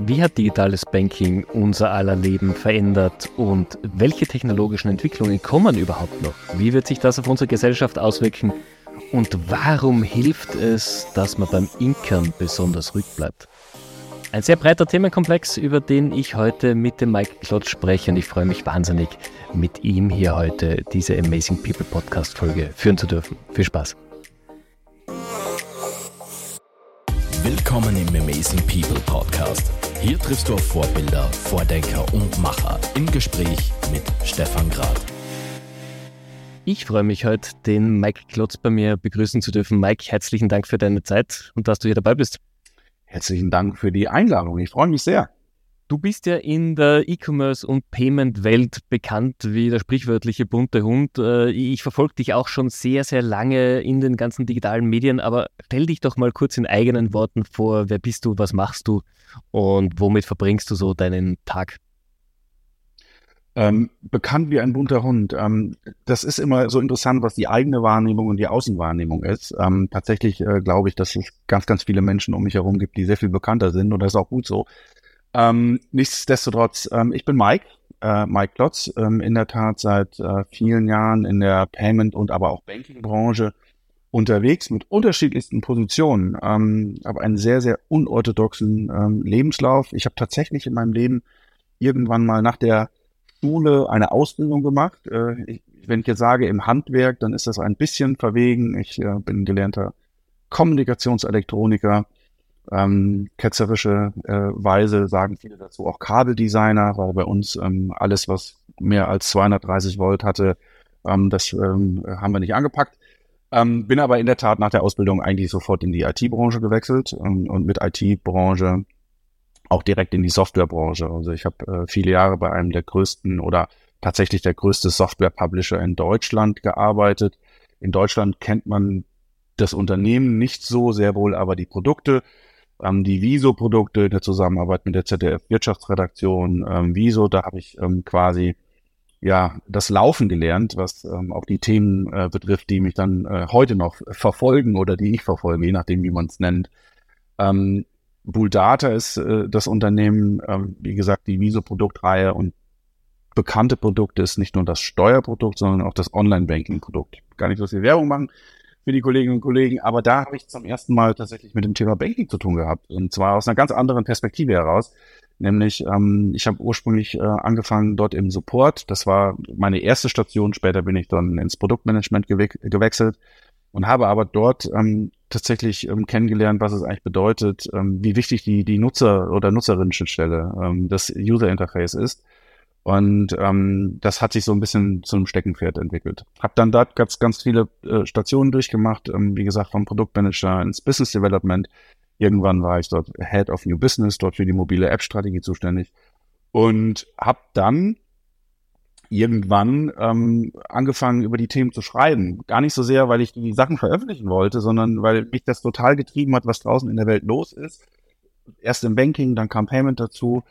Wie hat digitales Banking unser aller Leben verändert und welche technologischen Entwicklungen kommen überhaupt noch? Wie wird sich das auf unsere Gesellschaft auswirken und warum hilft es, dass man beim Inkern besonders ruhig bleibt? Ein sehr breiter Themenkomplex, über den ich heute mit dem Mike Klotz spreche und ich freue mich wahnsinnig, mit ihm hier heute diese Amazing People Podcast Folge führen zu dürfen. Viel Spaß! Willkommen im Amazing People Podcast. Hier triffst du auf Vorbilder, Vordenker und Macher im Gespräch mit Stefan Grad. Ich freue mich heute, den Mike Klotz bei mir begrüßen zu dürfen. Mike, herzlichen Dank für deine Zeit und dass du hier dabei bist. Herzlichen Dank für die Einladung. Ich freue mich sehr. Du bist ja in der E-Commerce- und Payment-Welt bekannt wie der sprichwörtliche bunte Hund. Äh, ich verfolge dich auch schon sehr, sehr lange in den ganzen digitalen Medien, aber stell dich doch mal kurz in eigenen Worten vor. Wer bist du, was machst du und womit verbringst du so deinen Tag? Ähm, bekannt wie ein bunter Hund. Ähm, das ist immer so interessant, was die eigene Wahrnehmung und die Außenwahrnehmung ist. Ähm, tatsächlich äh, glaube ich, dass es ganz, ganz viele Menschen um mich herum gibt, die sehr viel bekannter sind und das ist auch gut so. Ähm, nichtsdestotrotz, ähm, ich bin Mike, äh, Mike Klotz, ähm, in der Tat seit äh, vielen Jahren in der Payment- und aber auch Banking-Branche unterwegs mit unterschiedlichsten Positionen, ähm, aber einen sehr, sehr unorthodoxen ähm, Lebenslauf. Ich habe tatsächlich in meinem Leben irgendwann mal nach der Schule eine Ausbildung gemacht. Äh, ich, wenn ich jetzt sage im Handwerk, dann ist das ein bisschen verwegen. Ich äh, bin gelernter Kommunikationselektroniker, ähm, ketzerische äh, Weise sagen viele dazu auch Kabeldesigner, weil bei uns ähm, alles, was mehr als 230 Volt hatte, ähm, das ähm, haben wir nicht angepackt. Ähm, bin aber in der Tat nach der Ausbildung eigentlich sofort in die IT-Branche gewechselt ähm, und mit IT-Branche auch direkt in die Softwarebranche. Also ich habe äh, viele Jahre bei einem der größten oder tatsächlich der größte Software-Publisher in Deutschland gearbeitet. In Deutschland kennt man das Unternehmen nicht so sehr wohl, aber die Produkte ähm, die Viso-Produkte in der Zusammenarbeit mit der ZDF-Wirtschaftsredaktion. Ähm, Viso, da habe ich ähm, quasi ja das Laufen gelernt, was ähm, auch die Themen äh, betrifft, die mich dann äh, heute noch verfolgen oder die ich verfolge, je nachdem, wie man es nennt. Ähm, Bulldata ist äh, das Unternehmen, ähm, wie gesagt, die Viso-Produktreihe und bekannte Produkte ist nicht nur das Steuerprodukt, sondern auch das Online-Banking-Produkt. Gar nicht so viel Werbung machen für die Kolleginnen und Kollegen. Aber da habe ich zum ersten Mal tatsächlich mit dem Thema Banking zu tun gehabt. Und zwar aus einer ganz anderen Perspektive heraus. Nämlich, ähm, ich habe ursprünglich äh, angefangen dort im Support. Das war meine erste Station. Später bin ich dann ins Produktmanagement gewe gewechselt und habe aber dort ähm, tatsächlich ähm, kennengelernt, was es eigentlich bedeutet, ähm, wie wichtig die, die Nutzer- oder Nutzerinnen-Schnittstelle, ähm, das User-Interface ist und ähm, das hat sich so ein bisschen zu einem Steckenpferd entwickelt. Hab dann dort ganz, ganz viele äh, Stationen durchgemacht, ähm, wie gesagt, vom Produktmanager ins Business Development. Irgendwann war ich dort Head of New Business, dort für die mobile App-Strategie zuständig. Und habe dann irgendwann ähm, angefangen, über die Themen zu schreiben. Gar nicht so sehr, weil ich die Sachen veröffentlichen wollte, sondern weil mich das total getrieben hat, was draußen in der Welt los ist. Erst im Banking, dann kam Payment dazu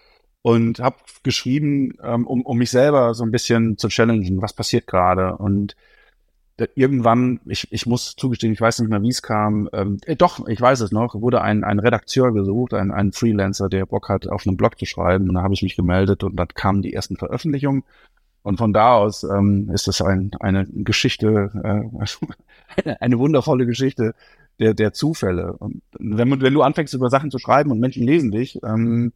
und habe geschrieben, ähm, um, um mich selber so ein bisschen zu challengen, was passiert gerade. Und irgendwann, ich, ich muss zugestehen, ich weiß nicht mehr, wie es kam, ähm, äh, doch, ich weiß es noch, wurde ein, ein Redakteur gesucht, ein, ein Freelancer, der Bock hat, auf einem Blog zu schreiben. Und da habe ich mich gemeldet und dann kamen die ersten Veröffentlichungen. Und von da aus ähm, ist es ein, eine Geschichte, äh, eine, wundervolle Geschichte der, der Zufälle. Und wenn, wenn du anfängst, über Sachen zu schreiben und Menschen lesen dich, ähm,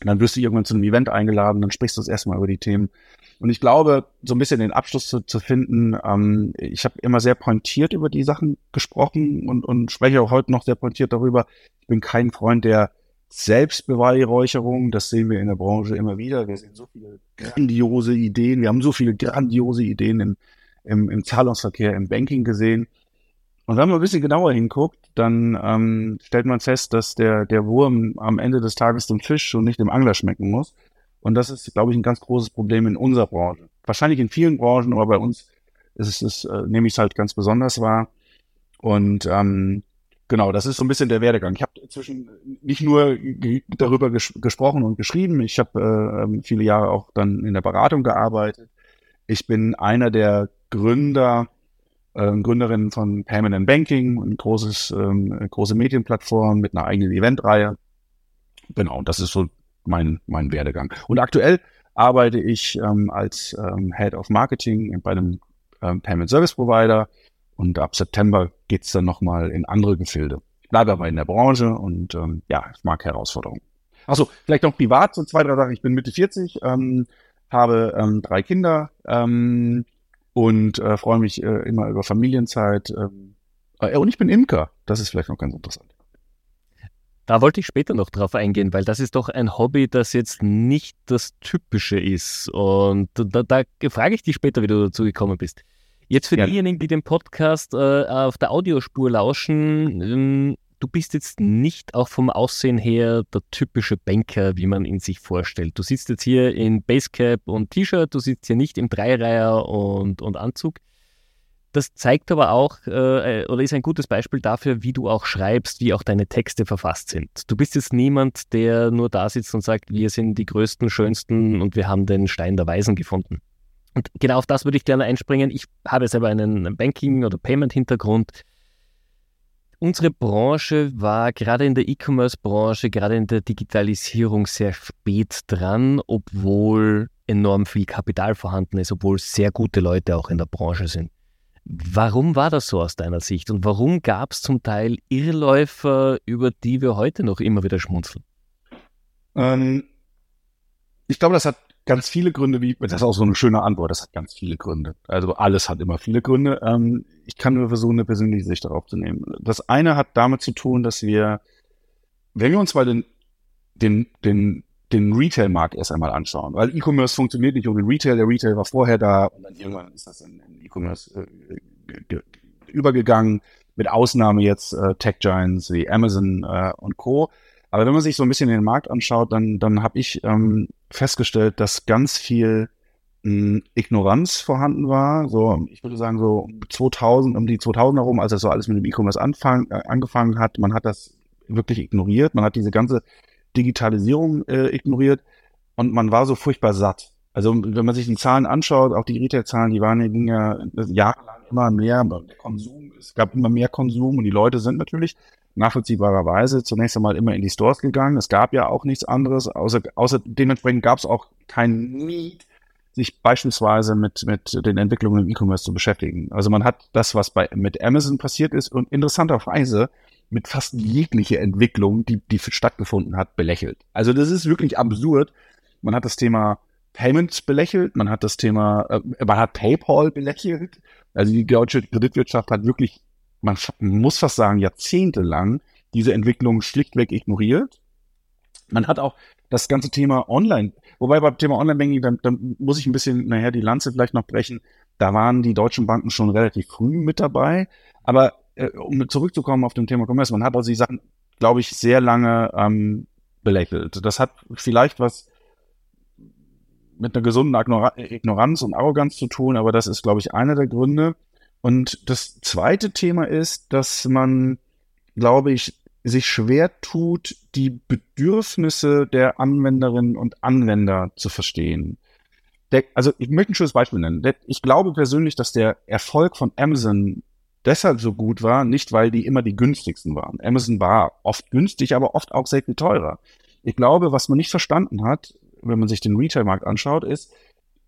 dann wirst du irgendwann zu einem Event eingeladen, dann sprichst du das erstmal über die Themen. Und ich glaube, so ein bisschen den Abschluss zu, zu finden, ähm, ich habe immer sehr pointiert über die Sachen gesprochen und, und spreche auch heute noch sehr pointiert darüber. Ich bin kein Freund der Selbstbeweihräucherung, das sehen wir in der Branche immer wieder. Wir sehen so viele grandiose Ideen, wir haben so viele grandiose Ideen im, im, im Zahlungsverkehr, im Banking gesehen. Und wenn man ein bisschen genauer hinguckt, dann ähm, stellt man fest, dass der, der Wurm am Ende des Tages dem Fisch und nicht dem Angler schmecken muss. Und das ist, glaube ich, ein ganz großes Problem in unserer Branche. Wahrscheinlich in vielen Branchen, aber bei uns ist es, äh, nehme ich es halt ganz besonders wahr. Und ähm, genau, das ist so ein bisschen der Werdegang. Ich habe inzwischen nicht nur darüber ges gesprochen und geschrieben, ich habe äh, ähm, viele Jahre auch dann in der Beratung gearbeitet. Ich bin einer der Gründer ähm, Gründerin von Payment and Banking, ein großes, ähm, große Medienplattform mit einer eigenen Eventreihe. Genau, das ist so mein, mein Werdegang. Und aktuell arbeite ich ähm, als ähm, Head of Marketing bei einem ähm, Payment Service Provider und ab September geht's dann nochmal in andere Gefilde. Ich bleibe aber in der Branche und ähm, ja, ich mag Herausforderungen. Achso, vielleicht noch privat, so zwei, drei Sachen. Ich bin Mitte 40, ähm, habe ähm, drei Kinder ähm, und äh, freue mich äh, immer über Familienzeit. Ähm, äh, und ich bin Imker. Das ist vielleicht noch ganz interessant. Da wollte ich später noch drauf eingehen, weil das ist doch ein Hobby, das jetzt nicht das Typische ist. Und da, da frage ich dich später, wie du dazu gekommen bist. Jetzt für ja. diejenigen, die den Podcast äh, auf der Audiospur lauschen, ähm, du bist jetzt nicht auch vom Aussehen her der typische Banker, wie man ihn sich vorstellt. Du sitzt jetzt hier in Basecap und T-Shirt, du sitzt hier nicht im Dreireiher und, und Anzug. Das zeigt aber auch äh, oder ist ein gutes Beispiel dafür, wie du auch schreibst, wie auch deine Texte verfasst sind. Du bist jetzt niemand, der nur da sitzt und sagt, wir sind die größten, schönsten und wir haben den Stein der Weisen gefunden. Und genau auf das würde ich gerne einspringen. Ich habe selber einen Banking- oder Payment-Hintergrund. Unsere Branche war gerade in der E-Commerce-Branche, gerade in der Digitalisierung sehr spät dran, obwohl enorm viel Kapital vorhanden ist, obwohl sehr gute Leute auch in der Branche sind. Warum war das so aus deiner Sicht und warum gab es zum Teil Irrläufer, über die wir heute noch immer wieder schmunzeln? Ähm, ich glaube, das hat ganz viele Gründe, wie, das ist auch so eine schöne Antwort, das hat ganz viele Gründe. Also alles hat immer viele Gründe. Ähm, ich kann nur versuchen, eine persönliche Sicht darauf zu nehmen. Das eine hat damit zu tun, dass wir, wenn wir uns mal den, den, den den Retail-Markt erst einmal anschauen. Weil E-Commerce funktioniert nicht ohne Retail. Der Retail war vorher da und dann irgendwann ist das in, in E-Commerce äh, übergegangen, mit Ausnahme jetzt äh, Tech-Giants wie Amazon äh, und Co. Aber wenn man sich so ein bisschen den Markt anschaut, dann, dann habe ich ähm, festgestellt, dass ganz viel mh, hm, Ignoranz vorhanden war. So, ich würde sagen, so 2000, um die 2000 herum, als das so alles mit dem E-Commerce äh, angefangen hat, man hat das wirklich ignoriert. Man hat diese ganze Digitalisierung äh, ignoriert und man war so furchtbar satt. Also wenn man sich die Zahlen anschaut, auch die Retail-Zahlen, die waren ja jahrelang immer mehr, der Konsum, es gab immer mehr Konsum und die Leute sind natürlich nachvollziehbarerweise zunächst einmal immer in die Stores gegangen. Es gab ja auch nichts anderes, außer, außer dementsprechend gab es auch kein Need, sich beispielsweise mit, mit den Entwicklungen im E-Commerce zu beschäftigen. Also man hat das, was bei, mit Amazon passiert ist und interessanterweise mit fast jegliche Entwicklung, die, die stattgefunden hat, belächelt. Also das ist wirklich absurd. Man hat das Thema Payments belächelt, man hat das Thema, äh, man hat PayPal belächelt. Also die deutsche Kreditwirtschaft hat wirklich, man muss fast sagen, jahrzehntelang diese Entwicklung schlichtweg ignoriert. Man hat auch das ganze Thema Online, wobei beim Thema Online-Banking, dann, dann muss ich ein bisschen nachher die Lanze vielleicht noch brechen. Da waren die deutschen Banken schon relativ früh mit dabei. Aber um zurückzukommen auf dem Thema Commerce, man hat also die Sachen, glaube ich, sehr lange ähm, belächelt. Das hat vielleicht was mit einer gesunden Ignoranz und Arroganz zu tun, aber das ist, glaube ich, einer der Gründe. Und das zweite Thema ist, dass man, glaube ich, sich schwer tut, die Bedürfnisse der Anwenderinnen und Anwender zu verstehen. Der, also ich möchte ein schönes Beispiel nennen. Der, ich glaube persönlich, dass der Erfolg von Amazon deshalb so gut war, nicht weil die immer die günstigsten waren. Amazon war oft günstig, aber oft auch viel teurer. Ich glaube, was man nicht verstanden hat, wenn man sich den Retail-Markt anschaut, ist,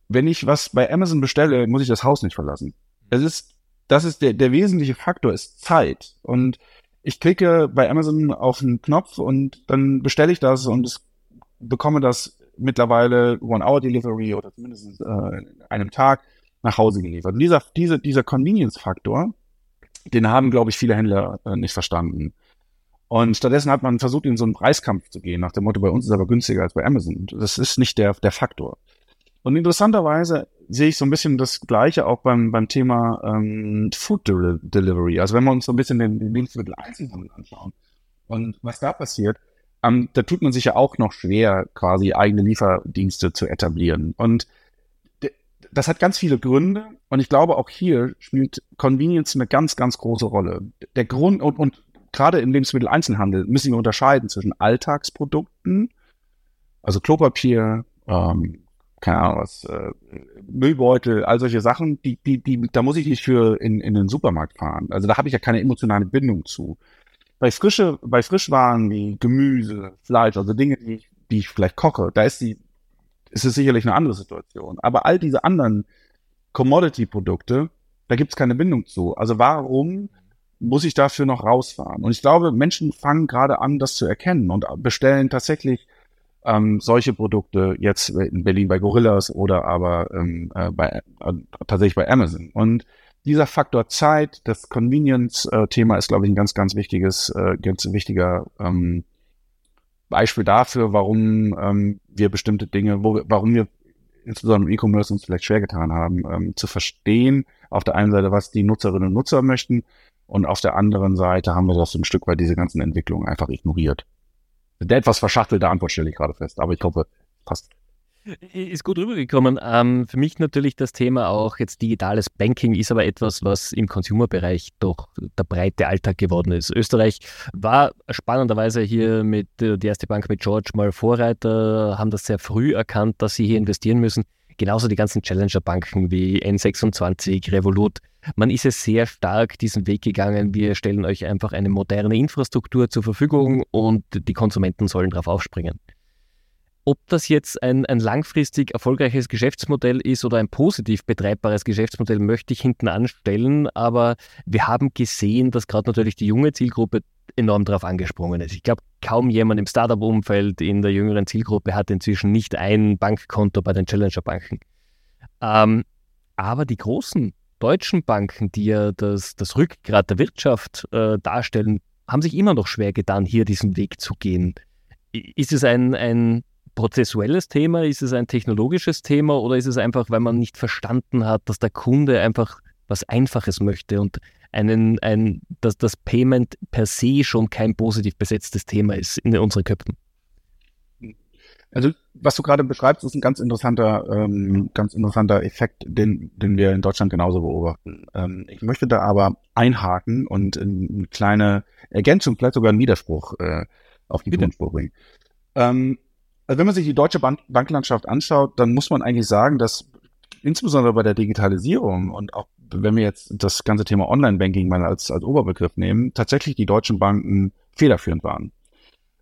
wenn ich was bei Amazon bestelle, muss ich das Haus nicht verlassen. Es ist, das ist der, der wesentliche Faktor, ist Zeit. Und ich klicke bei Amazon auf einen Knopf und dann bestelle ich das und es bekomme das mittlerweile One-Hour-Delivery oder zumindest äh, einem Tag nach Hause geliefert. Und dieser, dieser, dieser Convenience-Faktor, den haben, glaube ich, viele Händler äh, nicht verstanden. Und stattdessen hat man versucht, in so einen Preiskampf zu gehen, nach dem Motto, bei uns ist aber günstiger als bei Amazon. Das ist nicht der, der Faktor. Und interessanterweise sehe ich so ein bisschen das Gleiche auch beim, beim Thema ähm, Food Del Delivery. Also wenn wir uns so ein bisschen den, den Lebensmittel-Einzelhandel anschauen und was da passiert, ähm, da tut man sich ja auch noch schwer, quasi eigene Lieferdienste zu etablieren. Und das hat ganz viele Gründe und ich glaube auch hier spielt Convenience eine ganz, ganz große Rolle. Der Grund und, und gerade im Lebensmitteleinzelhandel müssen wir unterscheiden zwischen Alltagsprodukten, also Klopapier, ähm, keine Ahnung was, äh, Müllbeutel, all solche Sachen, die, die, die, da muss ich nicht für in, in den Supermarkt fahren. Also da habe ich ja keine emotionale Bindung zu. bei frische, bei Frischwaren wie Gemüse, Fleisch, also Dinge, die ich, die ich vielleicht koche, da ist die, ist es sicherlich eine andere Situation. Aber all diese anderen Commodity-Produkte, da gibt es keine Bindung zu. Also warum muss ich dafür noch rausfahren? Und ich glaube, Menschen fangen gerade an, das zu erkennen und bestellen tatsächlich ähm, solche Produkte jetzt in Berlin bei Gorillas oder aber ähm, äh, bei, äh, tatsächlich bei Amazon. Und dieser Faktor Zeit, das Convenience-Thema ist, glaube ich, ein ganz, ganz wichtiges, äh, ganz wichtiger ähm, Beispiel dafür, warum ähm, wir bestimmte Dinge, wo, warum wir insbesondere im E-Commerce uns vielleicht schwer getan haben, ähm, zu verstehen, auf der einen Seite, was die Nutzerinnen und Nutzer möchten und auf der anderen Seite haben wir das ein Stück weit diese ganzen Entwicklungen einfach ignoriert. Der etwas verschachtelte Antwort stelle ich gerade fest, aber ich hoffe, passt. Ist gut rübergekommen. Ähm, für mich natürlich das Thema auch jetzt digitales Banking ist aber etwas, was im Consumer-Bereich doch der breite Alltag geworden ist. Österreich war spannenderweise hier mit äh, die erste Bank mit George mal Vorreiter, haben das sehr früh erkannt, dass sie hier investieren müssen. Genauso die ganzen Challenger-Banken wie N26, Revolut. Man ist es sehr stark diesen Weg gegangen. Wir stellen euch einfach eine moderne Infrastruktur zur Verfügung und die Konsumenten sollen darauf aufspringen. Ob das jetzt ein, ein langfristig erfolgreiches Geschäftsmodell ist oder ein positiv betreibbares Geschäftsmodell, möchte ich hinten anstellen. Aber wir haben gesehen, dass gerade natürlich die junge Zielgruppe enorm darauf angesprungen ist. Ich glaube, kaum jemand im Startup-Umfeld in der jüngeren Zielgruppe hat inzwischen nicht ein Bankkonto bei den Challenger-Banken. Ähm, aber die großen deutschen Banken, die ja das, das Rückgrat der Wirtschaft äh, darstellen, haben sich immer noch schwer getan, hier diesen Weg zu gehen. Ist es ein, ein prozessuelles Thema? Ist es ein technologisches Thema oder ist es einfach, weil man nicht verstanden hat, dass der Kunde einfach was Einfaches möchte und einen, ein, dass das Payment per se schon kein positiv besetztes Thema ist in unseren Köpfen? Also was du gerade beschreibst, ist ein ganz interessanter, ähm, ganz interessanter Effekt, den, den wir in Deutschland genauso beobachten. Ähm, ich möchte da aber einhaken und eine kleine Ergänzung, vielleicht sogar einen Widerspruch äh, auf den Widerspruch bringen. Ähm, also wenn man sich die deutsche Bank Banklandschaft anschaut, dann muss man eigentlich sagen, dass insbesondere bei der Digitalisierung und auch wenn wir jetzt das ganze Thema Online-Banking mal als, als Oberbegriff nehmen, tatsächlich die deutschen Banken federführend waren.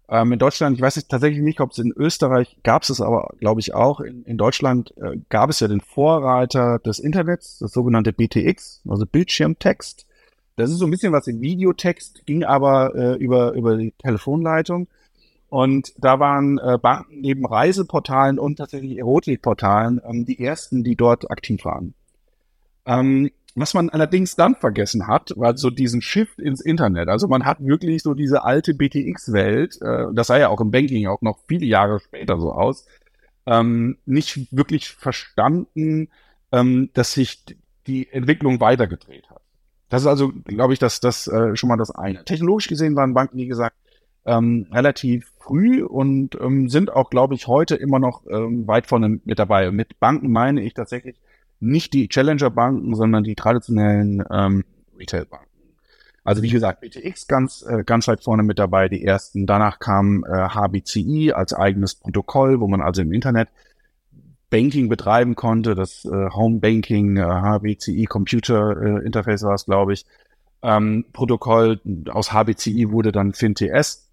Ähm, in Deutschland, ich weiß jetzt tatsächlich nicht, ob es in Österreich gab es es aber, glaube ich, auch. In, in Deutschland äh, gab es ja den Vorreiter des Internets, das sogenannte BTX, also Bildschirmtext. Das ist so ein bisschen was in Videotext, ging aber äh, über, über die Telefonleitung. Und da waren äh, Banken neben Reiseportalen und tatsächlich Erotikportalen ähm, die ersten, die dort aktiv waren. Ähm, was man allerdings dann vergessen hat, war so diesen Shift ins Internet. Also man hat wirklich so diese alte BTX-Welt, äh, das sah ja auch im Banking auch noch viele Jahre später so aus, ähm, nicht wirklich verstanden, ähm, dass sich die Entwicklung weitergedreht hat. Das ist also, glaube ich, das, das äh, schon mal das eine. Technologisch gesehen waren Banken, wie gesagt, ähm, relativ früh und ähm, sind auch, glaube ich, heute immer noch ähm, weit vorne mit dabei. Mit Banken meine ich tatsächlich nicht die Challenger-Banken, sondern die traditionellen ähm, Retail-Banken. Also wie gesagt, BTX ganz, äh, ganz weit vorne mit dabei, die ersten. Danach kam äh, HBCI als eigenes Protokoll, wo man also im Internet Banking betreiben konnte. Das äh, Home Banking, äh, HBCI Computer äh, Interface war es, glaube ich. Ähm, Protokoll aus HBCI wurde dann FinTS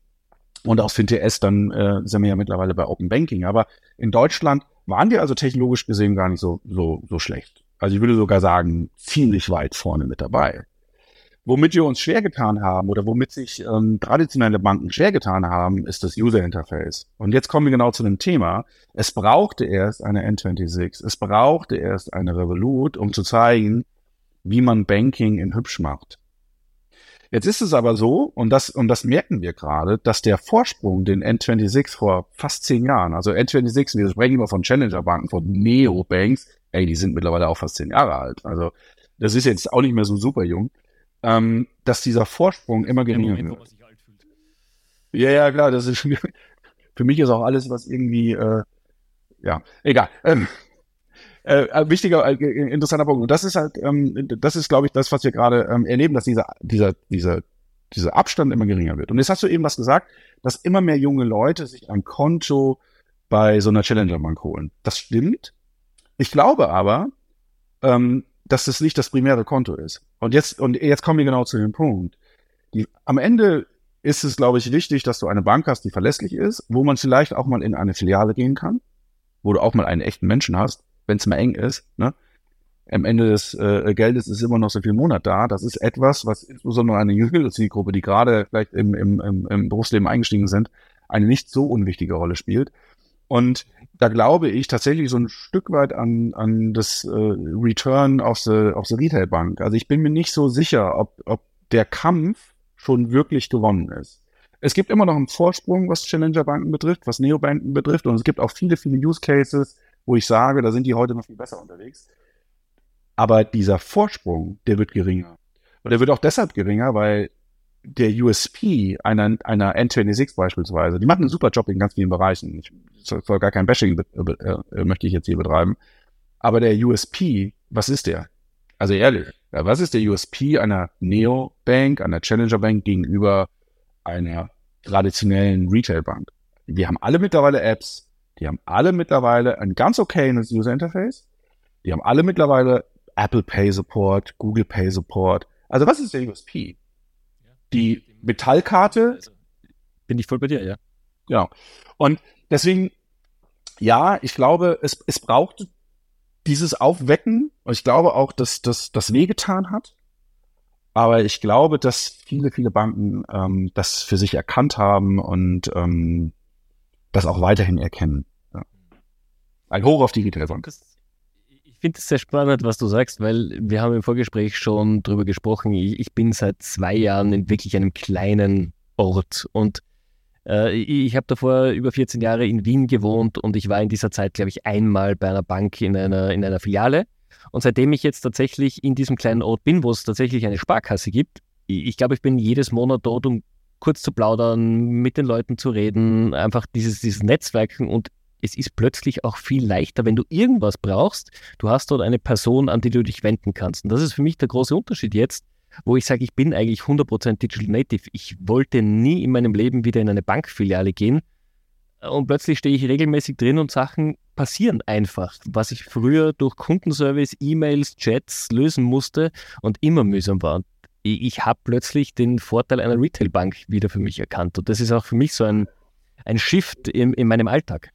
und aus FinTS dann äh, sind wir ja mittlerweile bei Open Banking. Aber in Deutschland waren wir also technologisch gesehen gar nicht so, so, so schlecht. Also ich würde sogar sagen, ziemlich weit vorne mit dabei. Womit wir uns schwer getan haben oder womit sich ähm, traditionelle Banken schwer getan haben, ist das User Interface. Und jetzt kommen wir genau zu dem Thema. Es brauchte erst eine N26, es brauchte erst eine Revolut, um zu zeigen, wie man Banking in hübsch macht. Jetzt ist es aber so, und das, und das merken wir gerade, dass der Vorsprung, den N26 vor fast zehn Jahren, also N26, wir sprechen immer von Challenger-Banken, von Neobanks, ey, die sind mittlerweile auch fast zehn Jahre alt. Also das ist jetzt auch nicht mehr so super jung, ähm, dass dieser Vorsprung immer geringer wird. Ja, ja, klar, das ist für mich ist auch alles, was irgendwie, äh, ja, egal. Ähm, äh, wichtiger, äh, interessanter Punkt. Und das ist halt, ähm, das ist, glaube ich, das, was wir gerade ähm, erleben, dass dieser, dieser, dieser, dieser Abstand immer geringer wird. Und jetzt hast du eben was gesagt, dass immer mehr junge Leute sich ein Konto bei so einer Challenger-Bank holen. Das stimmt. Ich glaube aber, ähm, dass das nicht das primäre Konto ist. Und jetzt, und jetzt kommen wir genau zu dem Punkt. Die, am Ende ist es, glaube ich, wichtig, dass du eine Bank hast, die verlässlich ist, wo man vielleicht auch mal in eine Filiale gehen kann, wo du auch mal einen echten Menschen hast, wenn es mal eng ist. Ne? Am Ende des äh, Geldes ist immer noch so viel Monat da. Das ist etwas, was insbesondere eine jüngere Zielgruppe, die gerade vielleicht im, im, im, im Berufsleben eingestiegen sind, eine nicht so unwichtige Rolle spielt. Und da glaube ich tatsächlich so ein Stück weit an, an das äh, Return auf the, auf the Retail Bank. Also ich bin mir nicht so sicher, ob, ob der Kampf schon wirklich gewonnen ist. Es gibt immer noch einen Vorsprung, was Challenger-Banken betrifft, was Neobanken betrifft. Und es gibt auch viele, viele Use Cases, wo ich sage, da sind die heute noch viel besser unterwegs. Aber dieser Vorsprung, der wird geringer. Und der wird auch deshalb geringer, weil der USP einer, einer N26 beispielsweise, die machen einen super Job in ganz vielen Bereichen. Ich soll gar kein Bashing äh, äh, möchte ich jetzt hier betreiben. Aber der USP, was ist der? Also ehrlich, was ist der USP einer Neo-Bank, einer Challenger-Bank gegenüber einer traditionellen Retail-Bank? Die haben alle mittlerweile Apps, die haben alle mittlerweile ein ganz okayes User-Interface, die haben alle mittlerweile Apple Pay Support, Google Pay Support. Also was ist der USP? Die Metallkarte. Bin ich voll bei dir, ja. Genau. Und deswegen, ja, ich glaube, es, es braucht dieses Aufwecken. Und ich glaube auch, dass das das wehgetan hat. Aber ich glaube, dass viele, viele Banken ähm, das für sich erkannt haben und ähm, das auch weiterhin erkennen. Ein Hoch auf die Retail-Bank. Ich finde es sehr spannend, was du sagst, weil wir haben im Vorgespräch schon drüber gesprochen. Ich, ich bin seit zwei Jahren in wirklich einem kleinen Ort und äh, ich habe davor über 14 Jahre in Wien gewohnt und ich war in dieser Zeit, glaube ich, einmal bei einer Bank in einer, in einer Filiale. Und seitdem ich jetzt tatsächlich in diesem kleinen Ort bin, wo es tatsächlich eine Sparkasse gibt, ich glaube, ich bin jedes Monat dort, um kurz zu plaudern, mit den Leuten zu reden, einfach dieses, dieses Netzwerken und es ist plötzlich auch viel leichter, wenn du irgendwas brauchst. Du hast dort eine Person, an die du dich wenden kannst. Und das ist für mich der große Unterschied jetzt, wo ich sage, ich bin eigentlich 100% Digital Native. Ich wollte nie in meinem Leben wieder in eine Bankfiliale gehen. Und plötzlich stehe ich regelmäßig drin und Sachen passieren einfach, was ich früher durch Kundenservice, E-Mails, Chats lösen musste und immer mühsam war. Ich habe plötzlich den Vorteil einer Retailbank wieder für mich erkannt. Und das ist auch für mich so ein, ein Shift in, in meinem Alltag.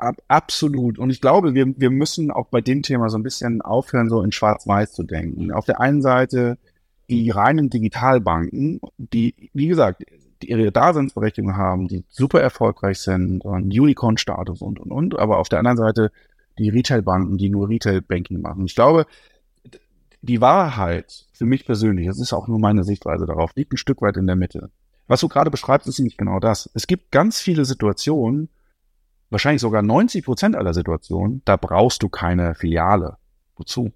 Ab, ab, absolut. Und ich glaube, wir, wir müssen auch bei dem Thema so ein bisschen aufhören, so in Schwarz-Weiß zu denken. Auf der einen Seite die reinen Digitalbanken, die, wie gesagt, ihre Daseinsberechtigung haben, die super erfolgreich sind und Unicorn-Status und, und, und. Aber auf der anderen Seite die Retail-Banken, die nur Retail-Banking machen. Ich glaube, die Wahrheit für mich persönlich, das ist auch nur meine Sichtweise darauf, liegt ein Stück weit in der Mitte. Was du gerade beschreibst, ist nämlich genau das. Es gibt ganz viele Situationen, wahrscheinlich sogar 90 Prozent aller Situationen, da brauchst du keine Filiale. Wozu?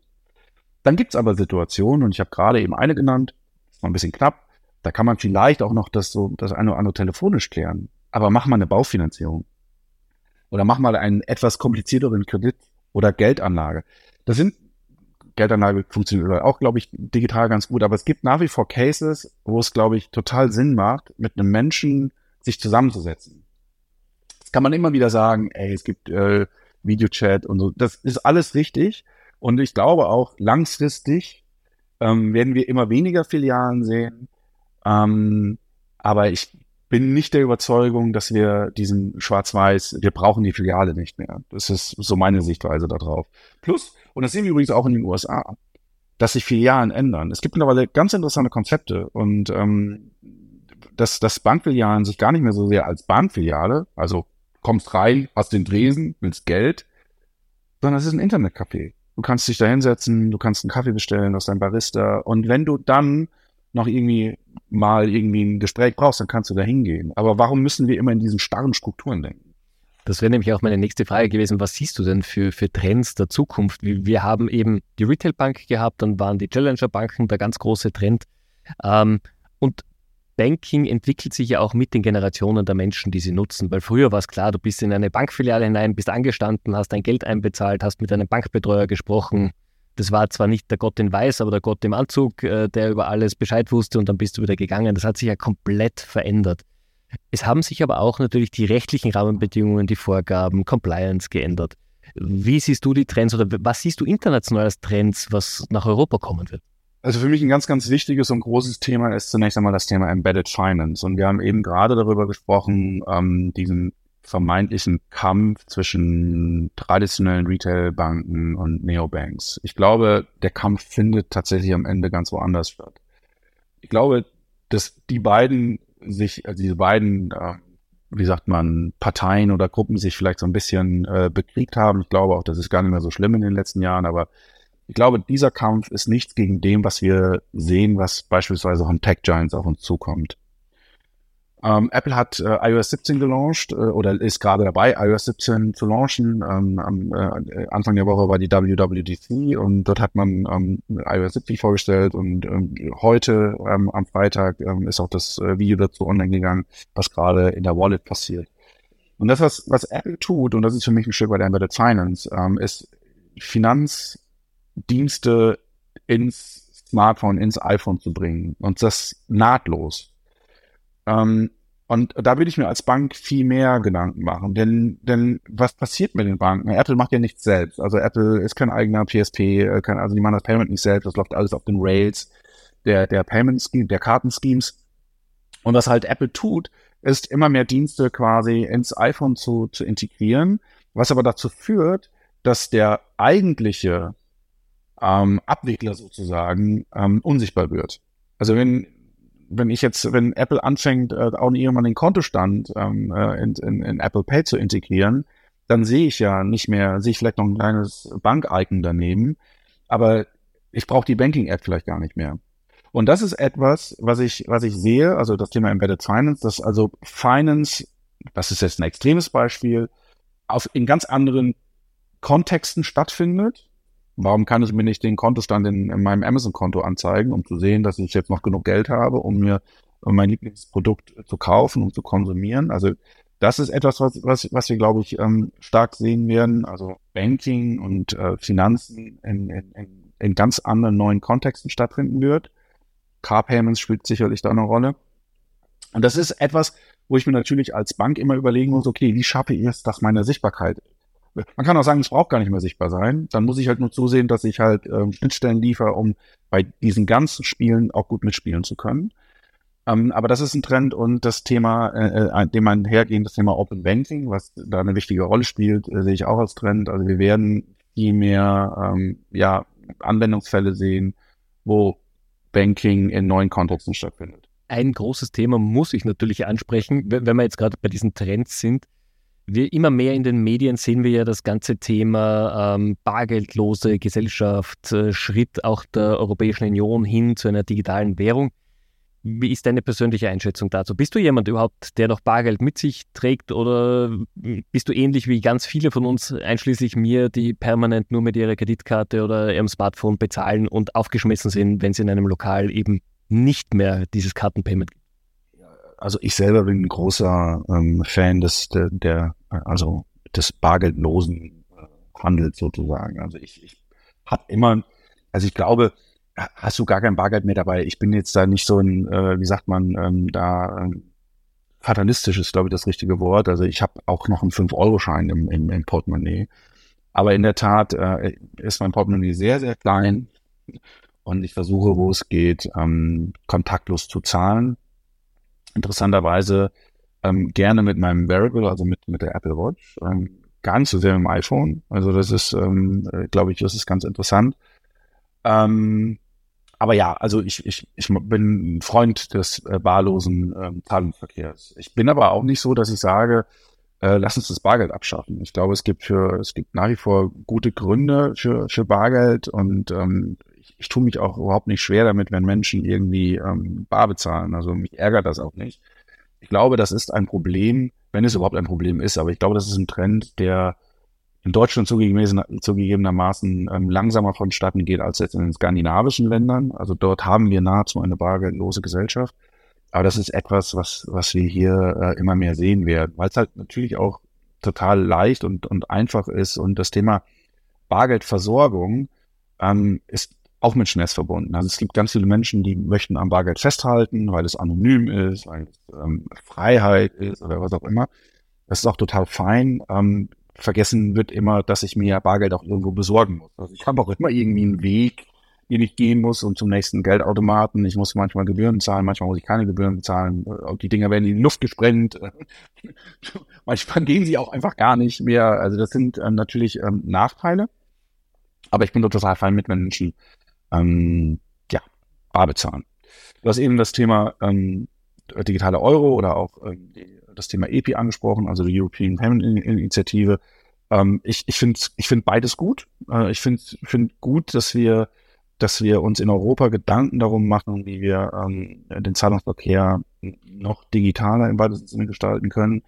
Dann gibt's aber Situationen, und ich habe gerade eben eine genannt, ist noch ein bisschen knapp, da kann man vielleicht auch noch das so, das eine oder andere telefonisch klären. Aber mach mal eine Baufinanzierung. Oder mach mal einen etwas komplizierteren Kredit oder Geldanlage. Das sind, Geldanlage funktioniert auch, glaube ich, digital ganz gut. Aber es gibt nach wie vor Cases, wo es, glaube ich, total Sinn macht, mit einem Menschen sich zusammenzusetzen. Kann man immer wieder sagen, ey, es gibt äh, Videochat und so. Das ist alles richtig. Und ich glaube auch, langfristig ähm, werden wir immer weniger Filialen sehen. Ähm, aber ich bin nicht der Überzeugung, dass wir diesen Schwarz-Weiß, wir brauchen die Filiale nicht mehr. Das ist so meine Sichtweise darauf. Plus, und das sehen wir übrigens auch in den USA, dass sich Filialen ändern. Es gibt mittlerweile ganz interessante Konzepte und ähm, dass, dass Bankfilialen sich gar nicht mehr so sehr als Bankfiliale, also kommst rein, hast den Dresen, willst Geld, sondern es ist ein Internetcafé. Du kannst dich da hinsetzen, du kannst einen Kaffee bestellen aus deinem Barista und wenn du dann noch irgendwie mal irgendwie ein Gespräch brauchst, dann kannst du da hingehen. Aber warum müssen wir immer in diesen starren Strukturen denken? Das wäre nämlich auch meine nächste Frage gewesen. Was siehst du denn für, für Trends der Zukunft? Wir haben eben die Retail-Bank gehabt, dann waren die Challenger-Banken der ganz große Trend. Ähm, und Banking entwickelt sich ja auch mit den Generationen der Menschen, die sie nutzen. Weil früher war es klar, du bist in eine Bankfiliale hinein, bist angestanden, hast dein Geld einbezahlt, hast mit einem Bankbetreuer gesprochen, das war zwar nicht der Gott in Weiß, aber der Gott im Anzug, äh, der über alles Bescheid wusste und dann bist du wieder gegangen. Das hat sich ja komplett verändert. Es haben sich aber auch natürlich die rechtlichen Rahmenbedingungen, die Vorgaben, Compliance geändert. Wie siehst du die Trends oder was siehst du international als Trends, was nach Europa kommen wird? Also für mich ein ganz, ganz wichtiges und großes Thema ist zunächst einmal das Thema Embedded Finance. Und wir haben eben gerade darüber gesprochen, ähm, diesen vermeintlichen Kampf zwischen traditionellen Retailbanken und Neobanks. Ich glaube, der Kampf findet tatsächlich am Ende ganz woanders statt. Ich glaube, dass die beiden sich, also diese beiden, äh, wie sagt man, Parteien oder Gruppen sich vielleicht so ein bisschen äh, bekriegt haben. Ich glaube auch, das ist gar nicht mehr so schlimm in den letzten Jahren, aber ich glaube, dieser Kampf ist nichts gegen dem, was wir sehen, was beispielsweise von Tech Giants auf uns zukommt. Ähm, Apple hat äh, iOS 17 gelauncht äh, oder ist gerade dabei, iOS 17 zu launchen. Ähm, am äh, Anfang der Woche war die WWDC und dort hat man ähm, iOS 17 vorgestellt und ähm, heute ähm, am Freitag ähm, ist auch das äh, Video dazu online gegangen, was gerade in der Wallet passiert. Und das, was, was Apple tut, und das ist für mich ein Stück weit Embedded Finance, ist Finanzdienste ins Smartphone, ins iPhone zu bringen und das nahtlos. Ähm, und da würde ich mir als Bank viel mehr Gedanken machen, denn, denn was passiert mit den Banken? Apple macht ja nichts selbst. Also Apple ist kein eigener PSP, äh, kein, also die machen das Payment nicht selbst, das läuft alles auf den Rails der, der Payment Scheme, der Kartenschemes. Und was halt Apple tut, ist immer mehr Dienste quasi ins iPhone zu, zu integrieren, was aber dazu führt, dass der eigentliche ähm, Abwickler sozusagen ähm, unsichtbar wird. Also wenn wenn ich jetzt, wenn Apple anfängt, äh, auch irgendwann den Kontostand ähm, äh, in, in, in Apple Pay zu integrieren, dann sehe ich ja nicht mehr, sehe ich vielleicht noch ein kleines Bank-Icon daneben, aber ich brauche die Banking-App vielleicht gar nicht mehr. Und das ist etwas, was ich, was ich sehe, also das Thema Embedded Finance, dass also Finance, das ist jetzt ein extremes Beispiel, auf, in ganz anderen Kontexten stattfindet Warum kann ich mir nicht den Kontostand in, in meinem Amazon-Konto anzeigen, um zu sehen, dass ich jetzt noch genug Geld habe, um mir mein Lieblingsprodukt zu kaufen und zu konsumieren? Also das ist etwas, was, was, was wir, glaube ich, ähm, stark sehen werden. Also Banking und äh, Finanzen in, in, in, ganz anderen neuen Kontexten stattfinden wird. Car Payments spielt sicherlich da eine Rolle. Und das ist etwas, wo ich mir natürlich als Bank immer überlegen muss, okay, wie schaffe ich es, dass meine Sichtbarkeit man kann auch sagen, es braucht gar nicht mehr sichtbar sein. Dann muss ich halt nur zusehen, dass ich halt ähm, Schnittstellen liefere, um bei diesen ganzen Spielen auch gut mitspielen zu können. Ähm, aber das ist ein Trend und das Thema, äh, äh, dem man hergehen, das Thema Open Banking, was da eine wichtige Rolle spielt, äh, sehe ich auch als Trend. Also wir werden viel mehr ähm, ja, Anwendungsfälle sehen, wo Banking in neuen Kontexten stattfindet. Ein großes Thema muss ich natürlich ansprechen, wenn wir jetzt gerade bei diesen Trends sind. Wir immer mehr in den Medien sehen wir ja das ganze Thema ähm, bargeldlose Gesellschaft, äh, Schritt auch der Europäischen Union hin zu einer digitalen Währung. Wie ist deine persönliche Einschätzung dazu? Bist du jemand überhaupt, der noch Bargeld mit sich trägt oder bist du ähnlich wie ganz viele von uns, einschließlich mir, die permanent nur mit ihrer Kreditkarte oder ihrem Smartphone bezahlen und aufgeschmissen sind, wenn es in einem Lokal eben nicht mehr dieses Kartenpayment gibt? Also ich selber bin ein großer ähm, Fan des, der, der, also des bargeldlosen äh, Handels sozusagen. Also ich, ich habe immer, also ich glaube, hast du gar kein Bargeld mehr dabei. Ich bin jetzt da nicht so ein, äh, wie sagt man, ähm, da ähm, fatalistisch ist, glaube ich, das richtige Wort. Also ich habe auch noch einen 5-Euro-Schein im, im, im Portemonnaie. Aber in der Tat äh, ist mein Portemonnaie sehr, sehr klein und ich versuche, wo es geht, ähm, kontaktlos zu zahlen interessanterweise ähm, gerne mit meinem Wearable, also mit, mit der Apple Watch, ähm, gar nicht so sehr mit dem iPhone. Also das ist, ähm, äh, glaube ich, das ist ganz interessant. Ähm, aber ja, also ich, ich, ich bin ein Freund des äh, barlosen ähm, Zahlungsverkehrs. Ich bin aber auch nicht so, dass ich sage, äh, lass uns das Bargeld abschaffen. Ich glaube, es gibt für, es gibt nach wie vor gute Gründe für, für Bargeld und ähm, ich tue mich auch überhaupt nicht schwer damit, wenn Menschen irgendwie ähm, bar bezahlen. Also mich ärgert das auch nicht. Ich glaube, das ist ein Problem, wenn es überhaupt ein Problem ist, aber ich glaube, das ist ein Trend, der in Deutschland zugegebenermaßen ähm, langsamer vonstatten geht als jetzt in den skandinavischen Ländern. Also dort haben wir nahezu eine bargeldlose Gesellschaft. Aber das ist etwas, was, was wir hier äh, immer mehr sehen werden, weil es halt natürlich auch total leicht und, und einfach ist. Und das Thema Bargeldversorgung ähm, ist auch mit Stress verbunden. Also es gibt ganz viele Menschen, die möchten am Bargeld festhalten, weil es anonym ist, weil es ähm, Freiheit ist oder was auch immer. Das ist auch total fein. Ähm, vergessen wird immer, dass ich mir Bargeld auch irgendwo besorgen muss. Also ich habe auch immer irgendwie einen Weg, den ich gehen muss und zum nächsten Geldautomaten. Ich muss manchmal Gebühren zahlen, manchmal muss ich keine Gebühren bezahlen. Die Dinger werden in die Luft gesprengt. manchmal gehen sie auch einfach gar nicht mehr. Also das sind ähm, natürlich ähm, Nachteile. Aber ich bin total fein mit Menschen, ähm, ja, bar bezahlen. Du hast eben das Thema ähm, digitale Euro oder auch ähm, das Thema EPI angesprochen, also die European Payment Initiative. Ähm, ich ich finde ich find beides gut. Äh, ich finde find gut, dass wir, dass wir uns in Europa Gedanken darum machen, wie wir ähm, den Zahlungsverkehr noch digitaler im weitesten Sinne gestalten können.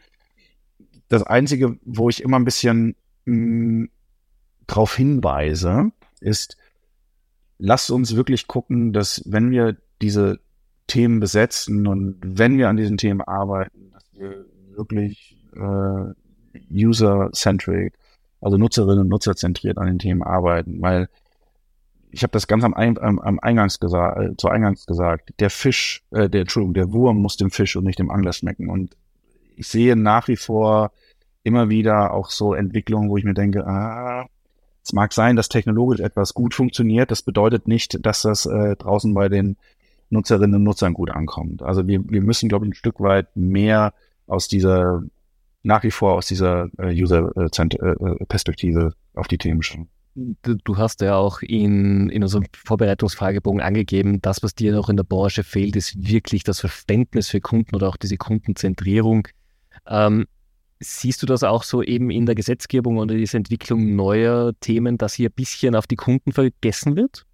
Das Einzige, wo ich immer ein bisschen mh, darauf hinweise, ist, lasst uns wirklich gucken, dass wenn wir diese Themen besetzen und wenn wir an diesen Themen arbeiten, dass wir wirklich äh, user-centric, also Nutzerinnen und Nutzer zentriert an den Themen arbeiten, weil ich habe das ganz am, am, am Eingangs gesagt, äh, zu Eingangs gesagt, der Fisch, äh, der Entschuldigung, der Wurm muss dem Fisch und nicht dem Angler schmecken. Und ich sehe nach wie vor immer wieder auch so Entwicklungen, wo ich mir denke, ah, es mag sein, dass technologisch etwas gut funktioniert. Das bedeutet nicht, dass das äh, draußen bei den Nutzerinnen und Nutzern gut ankommt. Also wir, wir müssen, glaube ich, ein Stück weit mehr aus dieser, nach wie vor aus dieser äh, User-Perspektive äh, äh, auf die Themen schauen. Du hast ja auch in, in unserem Vorbereitungsfragebogen angegeben, das, was dir noch in der Branche fehlt, ist wirklich das Verständnis für Kunden oder auch diese Kundenzentrierung. Ähm, Siehst du das auch so eben in der Gesetzgebung oder dieser Entwicklung neuer Themen, dass hier ein bisschen auf die Kunden vergessen wird?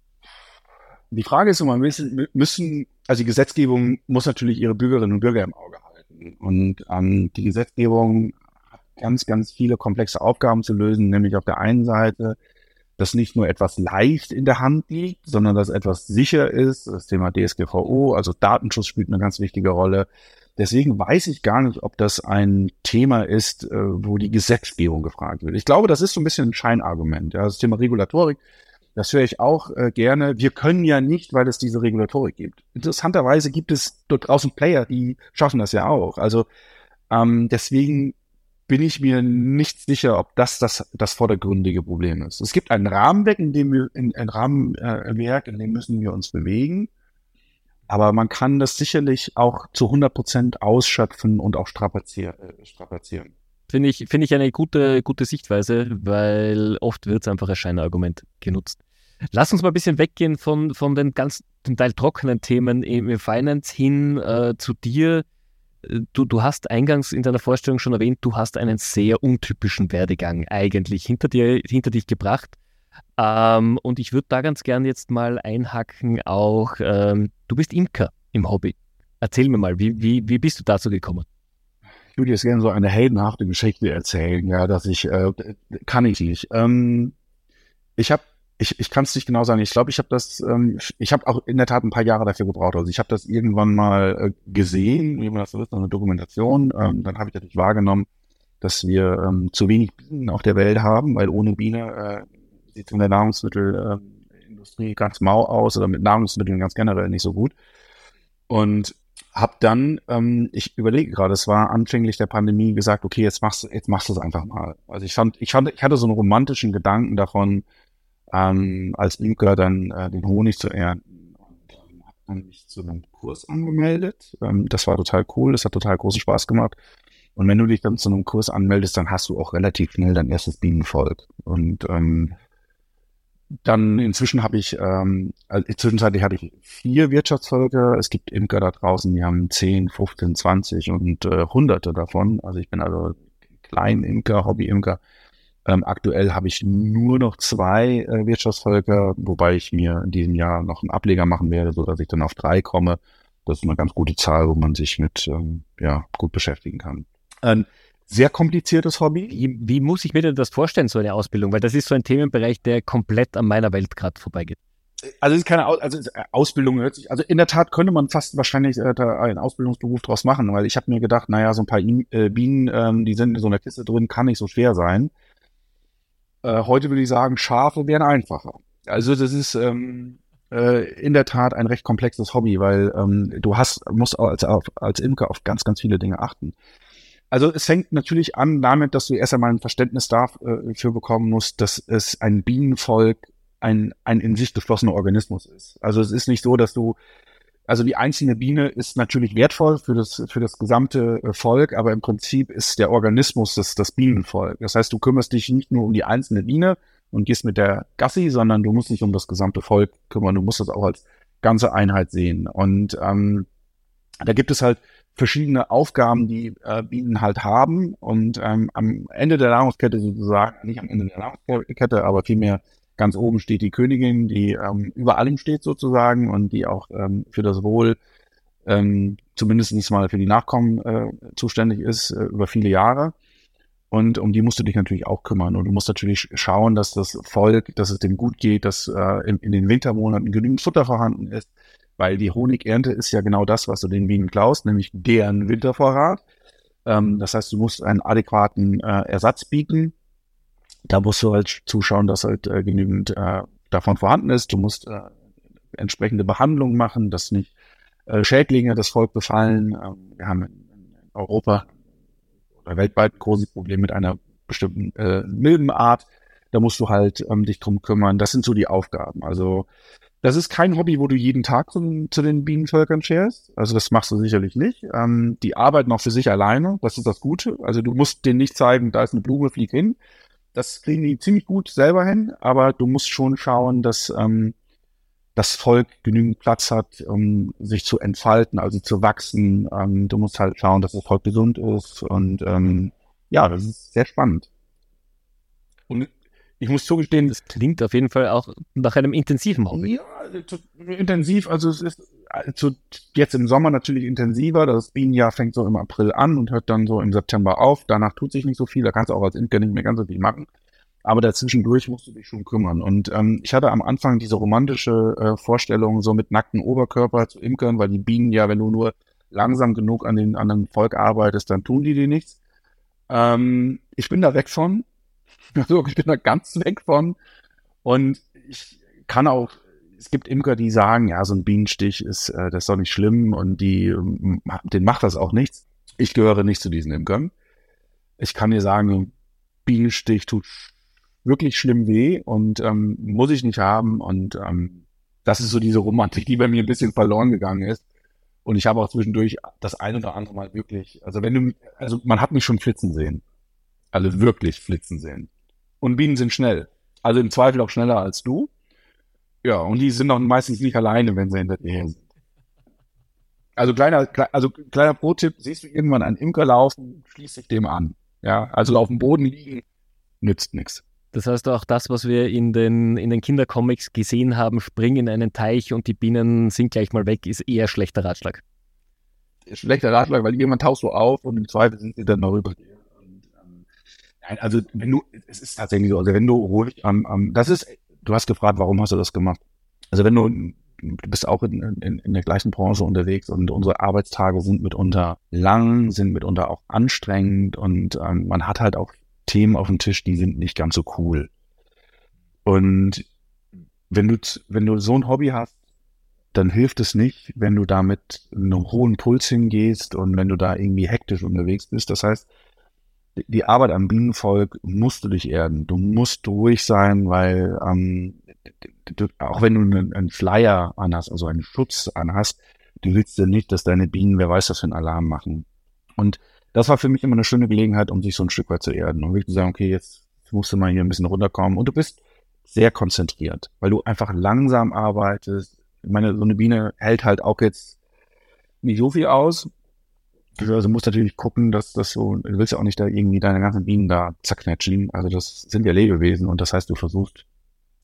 Die Frage ist immer, müssen, müssen, also die Gesetzgebung muss natürlich ihre Bürgerinnen und Bürger im Auge halten. Und ähm, die Gesetzgebung hat ganz, ganz viele komplexe Aufgaben zu lösen, nämlich auf der einen Seite, dass nicht nur etwas leicht in der Hand liegt, sondern dass etwas sicher ist. Das Thema DSGVO, also Datenschutz spielt eine ganz wichtige Rolle Deswegen weiß ich gar nicht, ob das ein Thema ist, äh, wo die Gesetzgebung gefragt wird. Ich glaube, das ist so ein bisschen ein Scheinargument. Ja, das Thema Regulatorik, das höre ich auch äh, gerne. Wir können ja nicht, weil es diese Regulatorik gibt. Interessanterweise gibt es dort draußen Player, die schaffen das ja auch. Also ähm, deswegen bin ich mir nicht sicher, ob das das, das vordergründige Problem ist. Es gibt ein Rahmenwerk, in dem wir, in, ein Rahmenwerk, in dem müssen wir uns bewegen. Aber man kann das sicherlich auch zu 100 Prozent ausschöpfen und auch strapazieren. Äh, strapazieren. Finde ich, finde ich eine gute, gute Sichtweise, weil oft wird es einfach als Scheinargument genutzt. Lass uns mal ein bisschen weggehen von, von den ganz zum Teil trockenen Themen im Finance hin äh, zu dir. Du, du hast eingangs in deiner Vorstellung schon erwähnt, du hast einen sehr untypischen Werdegang eigentlich hinter dir, hinter dich gebracht. Ähm, und ich würde da ganz gern jetzt mal einhacken, auch ähm, du bist Imker im Hobby. Erzähl mir mal, wie, wie, wie bist du dazu gekommen? Ich würde jetzt gerne so eine heldenhafte Geschichte erzählen, ja, dass ich, äh, kann ich nicht. Ähm, ich habe ich, ich kann es nicht genau sagen. Ich glaube, ich habe das, ähm, ich habe auch in der Tat ein paar Jahre dafür gebraucht. Also ich habe das irgendwann mal äh, gesehen, wie man das so ist, eine Dokumentation. Ähm, dann habe ich natürlich wahrgenommen, dass wir ähm, zu wenig Bienen auf der Welt haben, weil ohne Biene äh, sieht in der Nahrungsmittelindustrie ganz mau aus oder mit Nahrungsmitteln ganz generell nicht so gut. Und habe dann, ähm, ich überlege gerade, es war anfänglich der Pandemie gesagt, okay, jetzt machst du, jetzt machst du es einfach mal. Also ich fand, ich fand, ich hatte so einen romantischen Gedanken davon, ähm, als Imker dann äh, den Honig zu ernten ähm, habe dann mich zu einem Kurs angemeldet. Ähm, das war total cool, das hat total großen Spaß gemacht. Und wenn du dich dann zu einem Kurs anmeldest, dann hast du auch relativ schnell dein erstes Bienenvolk. Und ähm, dann inzwischen habe ich, ähm, also zwischenzeitlich hatte ich vier Wirtschaftsvölker. Es gibt Imker da draußen, die haben 10, 15, 20 und äh, hunderte davon. Also ich bin also Kleinimker, Hobbyimker. Ähm, aktuell habe ich nur noch zwei äh, Wirtschaftsvölker, wobei ich mir in diesem Jahr noch einen Ableger machen werde, so dass ich dann auf drei komme. Das ist eine ganz gute Zahl, wo man sich mit ähm, ja gut beschäftigen kann. Ähm, sehr kompliziertes Hobby. Wie, wie, muss ich mir denn das vorstellen, so eine Ausbildung? Weil das ist so ein Themenbereich, der komplett an meiner Welt gerade vorbeigeht. Also es ist keine also äh, Ausbildung hört sich, also in der Tat könnte man fast wahrscheinlich äh, da einen Ausbildungsberuf draus machen, weil ich habe mir gedacht, naja, so ein paar äh, Bienen, ähm, die sind in so einer Kiste drin, kann nicht so schwer sein. Äh, heute würde ich sagen, Schafe wären einfacher. Also das ist ähm, äh, in der Tat ein recht komplexes Hobby, weil ähm, du hast, musst als, als Imker auf ganz, ganz viele Dinge achten. Also es fängt natürlich an damit, dass du erst einmal ein Verständnis dafür äh, bekommen musst, dass es ein Bienenvolk ein, ein in sich geschlossener Organismus ist. Also es ist nicht so, dass du, also die einzelne Biene ist natürlich wertvoll für das, für das gesamte äh, Volk, aber im Prinzip ist der Organismus das, das Bienenvolk. Das heißt, du kümmerst dich nicht nur um die einzelne Biene und gehst mit der Gassi, sondern du musst dich um das gesamte Volk kümmern. Du musst das auch als ganze Einheit sehen. Und ähm, da gibt es halt verschiedene Aufgaben, die äh, Bienen halt haben. Und ähm, am Ende der Nahrungskette sozusagen, nicht am Ende der Nahrungskette, aber vielmehr ganz oben steht die Königin, die ähm, über allem steht sozusagen und die auch ähm, für das Wohl ähm, zumindest mal für die Nachkommen äh, zuständig ist äh, über viele Jahre. Und um die musst du dich natürlich auch kümmern. Und du musst natürlich schauen, dass das Volk, dass es dem gut geht, dass äh, in, in den Wintermonaten genügend Futter vorhanden ist, weil die Honigernte ist ja genau das, was du den Bienen klaust, nämlich deren Wintervorrat. Ähm, das heißt, du musst einen adäquaten äh, Ersatz bieten. Da musst du halt zuschauen, dass halt äh, genügend äh, davon vorhanden ist. Du musst äh, entsprechende Behandlung machen, dass nicht äh, Schädlinge das Volk befallen. Ähm, wir haben in, in Europa oder weltweit ein großes Problem mit einer bestimmten äh, Milbenart. Da musst du halt ähm, dich drum kümmern. Das sind so die Aufgaben. Also das ist kein Hobby, wo du jeden Tag zu, zu den Bienenvölkern scherst. Also das machst du sicherlich nicht. Ähm, die arbeiten auch für sich alleine. Das ist das Gute. Also du musst denen nicht zeigen, da ist eine Blume, flieg hin. Das kriegen die ziemlich gut selber hin. Aber du musst schon schauen, dass ähm, das Volk genügend Platz hat, um sich zu entfalten, also zu wachsen. Ähm, du musst halt schauen, dass das Volk gesund ist. Und ähm, ja, das ist sehr spannend. Und ich muss zugestehen, das klingt auf jeden Fall auch nach einem intensiven Hobby. Ja, intensiv. Also es ist also jetzt im Sommer natürlich intensiver. Das Bienenjahr fängt so im April an und hört dann so im September auf. Danach tut sich nicht so viel. Da kannst du auch als Imker nicht mehr ganz so viel machen. Aber dazwischendurch musst du dich schon kümmern. Und ähm, ich hatte am Anfang diese romantische äh, Vorstellung, so mit nacktem Oberkörper zu imkern, weil die Bienen ja, wenn du nur langsam genug an den anderen Volk arbeitest, dann tun die dir nichts. Ähm, ich bin da weg von. Also ich bin da ganz weg von. Und ich kann auch, es gibt Imker, die sagen, ja, so ein Bienenstich ist, äh, das ist doch nicht schlimm und die, ähm, den macht das auch nichts. Ich gehöre nicht zu diesen Imkern. Ich kann dir sagen, Bienenstich tut wirklich schlimm weh und ähm, muss ich nicht haben. Und ähm, das ist so diese Romantik, die bei mir ein bisschen verloren gegangen ist. Und ich habe auch zwischendurch das ein oder andere Mal wirklich, also wenn du, also man hat mich schon flitzen sehen. Also wirklich flitzen sehen. Und Bienen sind schnell. Also im Zweifel auch schneller als du. Ja, und die sind auch meistens nicht alleine, wenn sie hinter dir her sind. Also kleiner, also kleiner Pro-Tipp, siehst du irgendwann einen Imker laufen, schließ dich dem an. Ja, also auf dem Boden liegen, nützt nichts. Das heißt auch das, was wir in den, in den Kindercomics gesehen haben, spring in einen Teich und die Bienen sind gleich mal weg, ist eher schlechter Ratschlag. Schlechter Ratschlag, weil irgendwann tauchst du auf und im Zweifel sind sie dann noch über dir. Nein, also wenn du, es ist tatsächlich so, also wenn du ruhig am, am, das ist, du hast gefragt, warum hast du das gemacht? Also wenn du, du bist auch in, in, in der gleichen Branche unterwegs und unsere Arbeitstage sind mitunter lang, sind mitunter auch anstrengend und ähm, man hat halt auch Themen auf dem Tisch, die sind nicht ganz so cool. Und wenn du, wenn du so ein Hobby hast, dann hilft es nicht, wenn du da mit einem hohen Puls hingehst und wenn du da irgendwie hektisch unterwegs bist. Das heißt, die Arbeit am Bienenvolk musst du dich erden. Du musst ruhig sein, weil ähm, du, auch wenn du einen, einen Flyer anhast, also einen Schutz anhast, du willst ja nicht, dass deine Bienen, wer weiß, was für einen Alarm machen. Und das war für mich immer eine schöne Gelegenheit, um sich so ein Stück weit zu erden und wirklich zu sagen, okay, jetzt musst du mal hier ein bisschen runterkommen. Und du bist sehr konzentriert, weil du einfach langsam arbeitest. Ich meine, so eine Biene hält halt auch jetzt nicht so viel aus, also musst natürlich gucken, dass das so, du willst ja auch nicht da irgendwie deine ganzen Bienen da zerknetschen. Also das sind ja Lebewesen und das heißt, du versuchst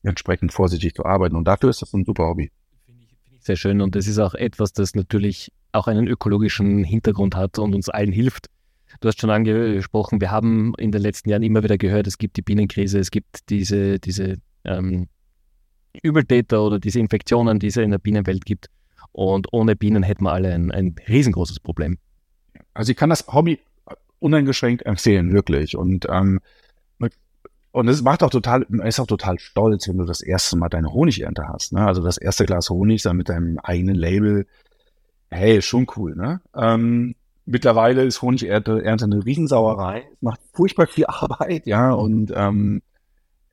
entsprechend vorsichtig zu arbeiten und dafür ist das ein super Hobby. Finde ich, find ich sehr schön und das ist auch etwas, das natürlich auch einen ökologischen Hintergrund hat und uns allen hilft. Du hast schon angesprochen, wir haben in den letzten Jahren immer wieder gehört, es gibt die Bienenkrise, es gibt diese, diese ähm, Übeltäter oder diese Infektionen, die es in der Bienenwelt gibt. Und ohne Bienen hätten wir alle ein, ein riesengroßes Problem. Also ich kann das Hobby uneingeschränkt empfehlen, wirklich. Und ähm, und es macht auch total, man ist auch total stolz, wenn du das erste Mal deine Honigernte hast. Ne? Also das erste Glas Honig dann mit deinem eigenen Label. Hey, schon cool, ne? Ähm, mittlerweile ist Honigernte Ernte eine Riesensauerei. Es macht furchtbar viel Arbeit, ja. Und ähm,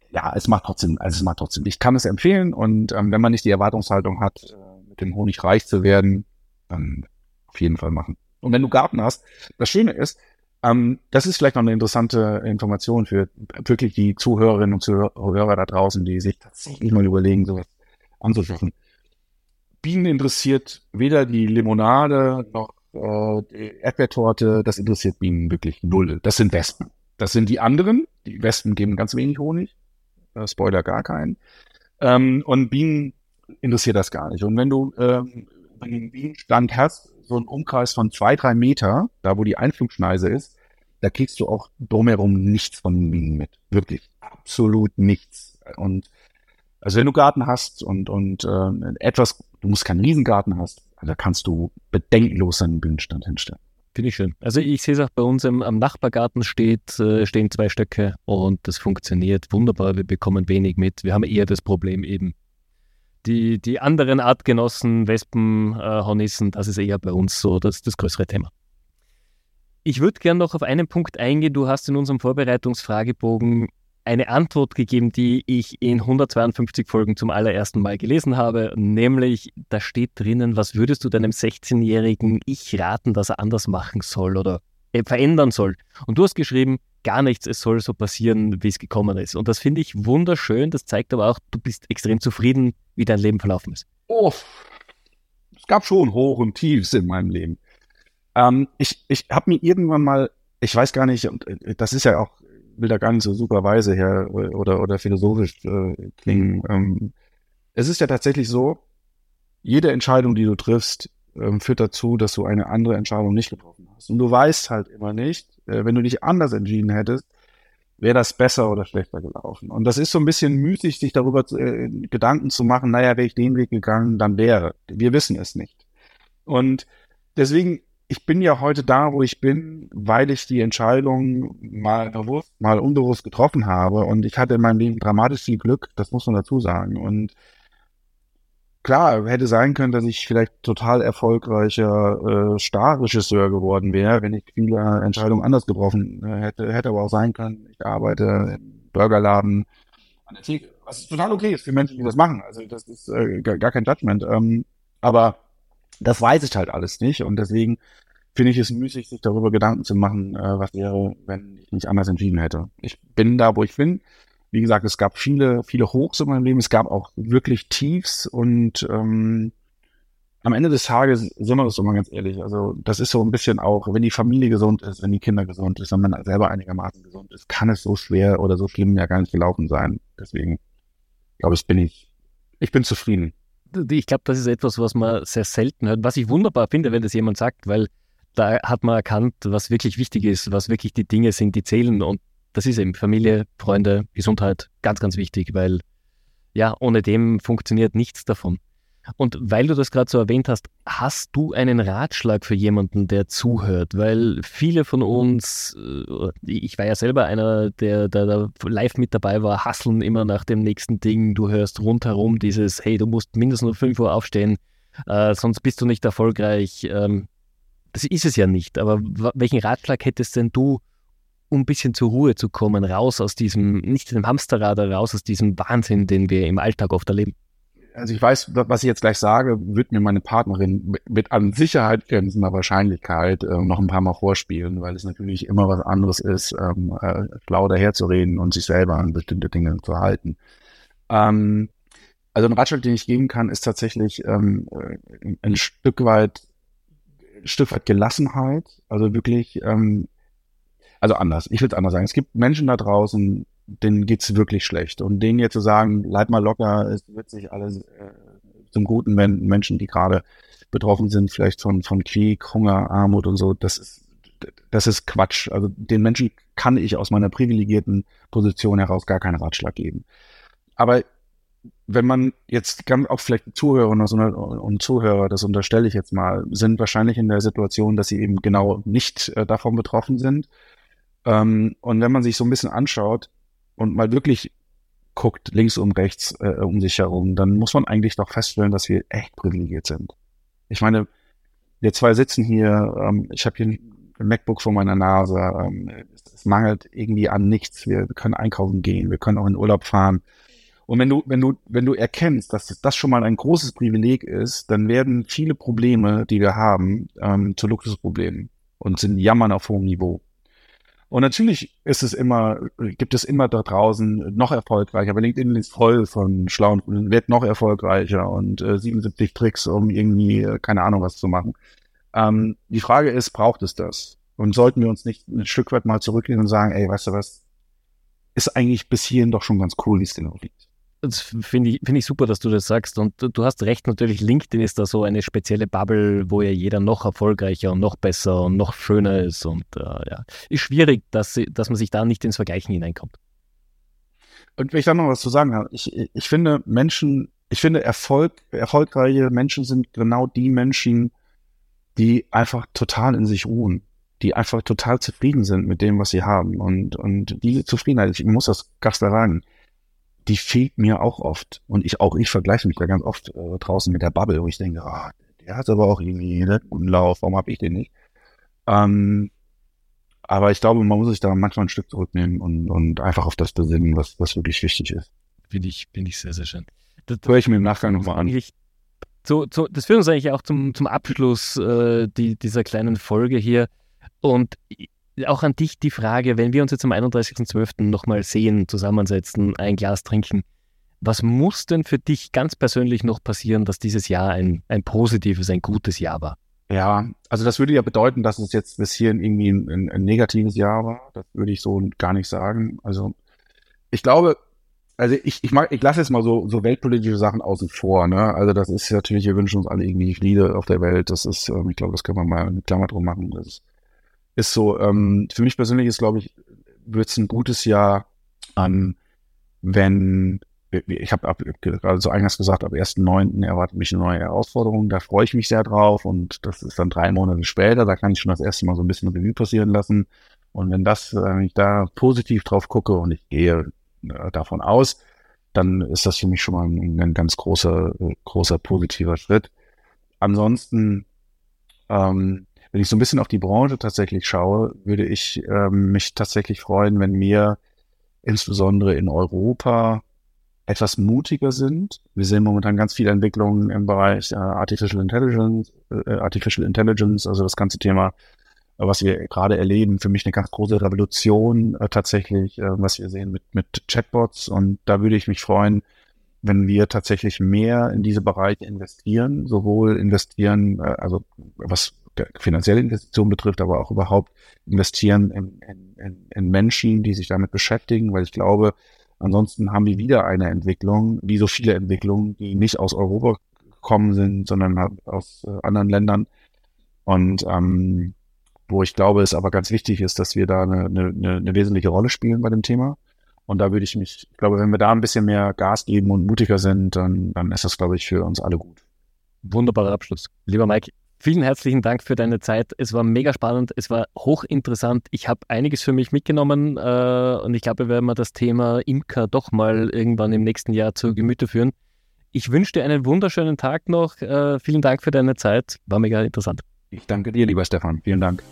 ja, es macht trotzdem, also es macht trotzdem. Ich kann es empfehlen und ähm, wenn man nicht die Erwartungshaltung hat, äh, mit dem Honig reich zu werden, dann auf jeden Fall machen. Und wenn du Garten hast, das Schöne ist, ähm, das ist vielleicht noch eine interessante Information für wirklich die Zuhörerinnen und Zuhörer da draußen, die sich tatsächlich mal überlegen, sowas anzuschaffen. Bienen interessiert weder die Limonade noch äh, die Erdbeertorte, das interessiert Bienen wirklich null. Das sind Wespen. Das sind die anderen. Die Wespen geben ganz wenig Honig. Äh, Spoiler gar keinen. Ähm, und Bienen interessiert das gar nicht. Und wenn du ähm, einen Bienenstand hast, so einen Umkreis von zwei, drei Meter, da wo die Einflugschneise ist, da kriegst du auch drumherum nichts von den Bienen mit. Wirklich absolut nichts. Und also wenn du Garten hast und, und äh, etwas, du musst keinen Riesengarten hast, da kannst du bedenkenlos einen Bienenstand hinstellen. Finde ich schön. Also ich sehe es auch bei uns im, am Nachbargarten steht, äh, stehen zwei Stöcke und das funktioniert wunderbar. Wir bekommen wenig mit. Wir haben eher das Problem eben. Die, die anderen Artgenossen, Wespen, äh, Hornissen, das ist eher bei uns so das, das größere Thema. Ich würde gerne noch auf einen Punkt eingehen. Du hast in unserem Vorbereitungsfragebogen eine Antwort gegeben, die ich in 152 Folgen zum allerersten Mal gelesen habe, nämlich da steht drinnen, was würdest du deinem 16-jährigen Ich raten, dass er anders machen soll oder verändern soll? Und du hast geschrieben, gar nichts, es soll so passieren, wie es gekommen ist. Und das finde ich wunderschön, das zeigt aber auch, du bist extrem zufrieden, wie dein Leben verlaufen ist. Oh, es gab schon Hoch und Tiefs in meinem Leben. Ähm, ich ich habe mir irgendwann mal, ich weiß gar nicht, und äh, das ist ja auch, will da gar nicht so super weise her oder, oder philosophisch äh, klingen. Ähm, es ist ja tatsächlich so, jede Entscheidung, die du triffst, ähm, führt dazu, dass du eine andere Entscheidung nicht getroffen hast. Und du weißt halt immer nicht, äh, wenn du dich anders entschieden hättest, wäre das besser oder schlechter gelaufen. Und das ist so ein bisschen müßig, sich darüber äh, Gedanken zu machen, naja, wäre ich den Weg gegangen, dann wäre. Wir wissen es nicht. Und deswegen ich bin ja heute da, wo ich bin, weil ich die Entscheidung mal bewusst, mal unbewusst getroffen habe. Und ich hatte in meinem Leben dramatisch viel Glück, das muss man dazu sagen. Und klar, hätte sein können, dass ich vielleicht total erfolgreicher äh, Starregisseur geworden wäre, wenn ich viele Entscheidungen anders getroffen äh, hätte. Hätte aber auch sein können, ich arbeite im Burgerladen an der Theke. Was total okay ist für Menschen, die das machen. Also das ist äh, gar, kein Judgment. Ähm, aber das weiß ich halt alles nicht und deswegen finde ich es müßig, sich darüber Gedanken zu machen, äh, was wäre, wenn ich mich anders entschieden hätte. Ich bin da, wo ich bin. Wie gesagt, es gab viele, viele Hochs in meinem Leben, es gab auch wirklich Tiefs und ähm, am Ende des Tages sind wir das mal ganz ehrlich. Also das ist so ein bisschen auch, wenn die Familie gesund ist, wenn die Kinder gesund ist, wenn man selber einigermaßen gesund ist, kann es so schwer oder so schlimm ja gar nicht gelaufen sein. Deswegen glaube ich, bin ich, ich bin zufrieden ich glaube, das ist etwas, was man sehr selten hört, was ich wunderbar finde, wenn das jemand sagt, weil da hat man erkannt, was wirklich wichtig ist, was wirklich die Dinge sind, die zählen. Und das ist eben Familie, Freunde, Gesundheit, ganz, ganz wichtig, weil ja, ohne dem funktioniert nichts davon. Und weil du das gerade so erwähnt hast, hast du einen Ratschlag für jemanden, der zuhört? Weil viele von uns, äh, ich war ja selber einer, der, der live mit dabei war, hasseln immer nach dem nächsten Ding. Du hörst rundherum dieses, hey, du musst mindestens um 5 Uhr aufstehen, äh, sonst bist du nicht erfolgreich. Ähm, das ist es ja nicht. Aber welchen Ratschlag hättest denn du, um ein bisschen zur Ruhe zu kommen, raus aus diesem, nicht dem Hamsterrad, raus aus diesem Wahnsinn, den wir im Alltag oft erleben? also ich weiß, was ich jetzt gleich sage, wird mir meine Partnerin mit an Sicherheit grenzender Wahrscheinlichkeit äh, noch ein paar Mal vorspielen, weil es natürlich immer was anderes ist, ähm, äh, schlau daherzureden und sich selber an bestimmte Dinge zu halten. Ähm, also ein Ratschlag, den ich geben kann, ist tatsächlich ähm, äh, ein Stück weit, Stück weit Gelassenheit. Also wirklich, ähm, also anders. Ich will es anders sagen. Es gibt Menschen da draußen, denen geht's wirklich schlecht. Und denen jetzt zu sagen, bleib mal locker, es wird sich alles äh, zum Guten wenden, Menschen, die gerade betroffen sind, vielleicht von, von Krieg, Hunger, Armut und so, das ist, das ist Quatsch. Also den Menschen kann ich aus meiner privilegierten Position heraus gar keinen Ratschlag geben. Aber wenn man jetzt auch vielleicht Zuhörerinnen und Zuhörer, das unterstelle ich jetzt mal, sind wahrscheinlich in der Situation, dass sie eben genau nicht äh, davon betroffen sind. Ähm, und wenn man sich so ein bisschen anschaut, und mal wirklich guckt, links und rechts äh, um sich herum, dann muss man eigentlich doch feststellen, dass wir echt privilegiert sind. Ich meine, wir zwei sitzen hier, ähm, ich habe hier ein MacBook vor meiner Nase, ähm, es mangelt irgendwie an nichts. Wir können einkaufen gehen, wir können auch in Urlaub fahren. Und wenn du, wenn du, wenn du erkennst, dass das schon mal ein großes Privileg ist, dann werden viele Probleme, die wir haben, ähm, zu Luxusproblemen und sind Jammern auf hohem Niveau. Und natürlich ist es immer, gibt es immer da draußen noch erfolgreicher. Aber LinkedIn ist voll von schlauen, wird noch erfolgreicher und äh, 77 Tricks, um irgendwie, äh, keine Ahnung, was zu machen. Ähm, die Frage ist, braucht es das? Und sollten wir uns nicht ein Stück weit mal zurücklehnen und sagen, ey, weißt du was, ist eigentlich bis hierhin doch schon ganz cool, wie es denn liegt. Das finde ich, find ich super, dass du das sagst. Und du hast recht, natürlich, LinkedIn ist da so eine spezielle Bubble, wo ja jeder noch erfolgreicher und noch besser und noch schöner ist. Und äh, ja, ist schwierig, dass, dass man sich da nicht ins Vergleichen hineinkommt. Und wenn ich da noch was zu sagen habe, ich, ich finde Menschen, ich finde Erfolg, erfolgreiche Menschen sind genau die Menschen, die einfach total in sich ruhen, die einfach total zufrieden sind mit dem, was sie haben. Und, und diese Zufriedenheit, ich muss das ganz sagen, die fehlt mir auch oft. Und ich auch, ich vergleiche mich da ganz oft äh, draußen mit der Bubble, wo ich denke, ah, der hat aber auch irgendwie einen guten Lauf, warum habe ich den nicht? Ähm, aber ich glaube, man muss sich da manchmal ein Stück zurücknehmen und, und einfach auf das besinnen, was, was wirklich wichtig ist. Finde ich, finde ich sehr, sehr schön. Das, das höre ich mir im Nachgang nochmal an. So, so, das führt uns eigentlich auch zum, zum Abschluss äh, die, dieser kleinen Folge hier. Und auch an dich die Frage, wenn wir uns jetzt am 31.12. nochmal sehen, zusammensetzen, ein Glas trinken, was muss denn für dich ganz persönlich noch passieren, dass dieses Jahr ein, ein positives, ein gutes Jahr war? Ja, also das würde ja bedeuten, dass es jetzt bis hierhin irgendwie ein, ein, ein negatives Jahr war. Das würde ich so gar nicht sagen. Also ich glaube, also ich, ich mag, ich lasse jetzt mal so, so weltpolitische Sachen außen vor, ne? Also das ist natürlich, wir wünschen uns alle irgendwie Friede auf der Welt. Das ist, ähm, ich glaube, das können wir mal eine Klammer drum machen. Das ist ist so, ähm, für mich persönlich ist, glaube ich, wird es ein gutes Jahr an, wenn, ich habe gerade so eingangs gesagt, ab 1.9. erwartet mich eine neue Herausforderung, da freue ich mich sehr drauf und das ist dann drei Monate später, da kann ich schon das erste Mal so ein bisschen Revue passieren lassen und wenn das, äh, wenn ich da positiv drauf gucke und ich gehe äh, davon aus, dann ist das für mich schon mal ein, ein ganz großer, großer positiver Schritt. Ansonsten ähm, wenn ich so ein bisschen auf die Branche tatsächlich schaue, würde ich ähm, mich tatsächlich freuen, wenn wir insbesondere in Europa etwas mutiger sind. Wir sehen momentan ganz viele Entwicklungen im Bereich äh, Artificial Intelligence, äh, Artificial Intelligence, also das ganze Thema, äh, was wir gerade erleben, für mich eine ganz große Revolution äh, tatsächlich, äh, was wir sehen mit, mit Chatbots. Und da würde ich mich freuen, wenn wir tatsächlich mehr in diese Bereiche investieren, sowohl investieren, äh, also was finanzielle Investitionen betrifft, aber auch überhaupt investieren in, in, in Menschen, die sich damit beschäftigen, weil ich glaube, ansonsten haben wir wieder eine Entwicklung, wie so viele Entwicklungen, die nicht aus Europa gekommen sind, sondern aus äh, anderen Ländern. Und ähm, wo ich glaube, es aber ganz wichtig ist, dass wir da eine, eine, eine wesentliche Rolle spielen bei dem Thema. Und da würde ich mich, ich glaube, wenn wir da ein bisschen mehr Gas geben und mutiger sind, dann, dann ist das, glaube ich, für uns alle gut. Wunderbarer Abschluss. Lieber Mike, Vielen herzlichen Dank für deine Zeit. Es war mega spannend, es war hochinteressant. Ich habe einiges für mich mitgenommen äh, und ich glaube, wir werden das Thema Imker doch mal irgendwann im nächsten Jahr zu Gemüte führen. Ich wünsche dir einen wunderschönen Tag noch. Äh, vielen Dank für deine Zeit. War mega interessant. Ich danke dir, lieber Stefan. Vielen Dank.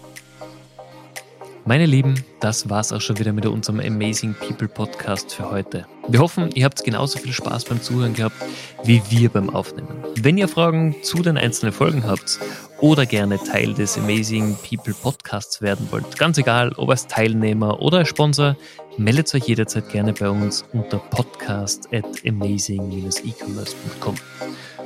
Meine Lieben, das war's auch schon wieder mit unserem Amazing People Podcast für heute. Wir hoffen, ihr habt genauso viel Spaß beim Zuhören gehabt wie wir beim Aufnehmen. Wenn ihr Fragen zu den einzelnen Folgen habt oder gerne Teil des Amazing People Podcasts werden wollt, ganz egal, ob als Teilnehmer oder als Sponsor, meldet euch jederzeit gerne bei uns unter podcast at amazing-ecommerce.com.